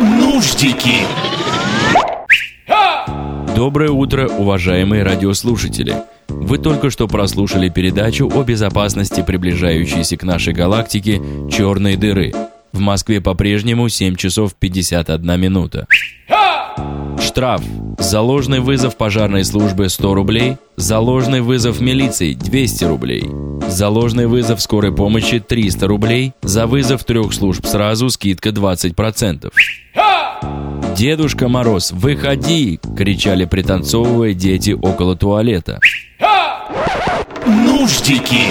Нуждики. Доброе утро, уважаемые радиослушатели! Вы только что прослушали передачу о безопасности приближающейся к нашей галактике черной дыры. В Москве по-прежнему 7 часов 51 минута. Штраф. За ложный вызов пожарной службы 100 рублей. За ложный вызов милиции 200 рублей. За ложный вызов скорой помощи 300 рублей. За вызов трех служб сразу скидка 20%. «Дедушка Мороз, выходи!» – кричали пританцовывая дети около туалета. Нуждики.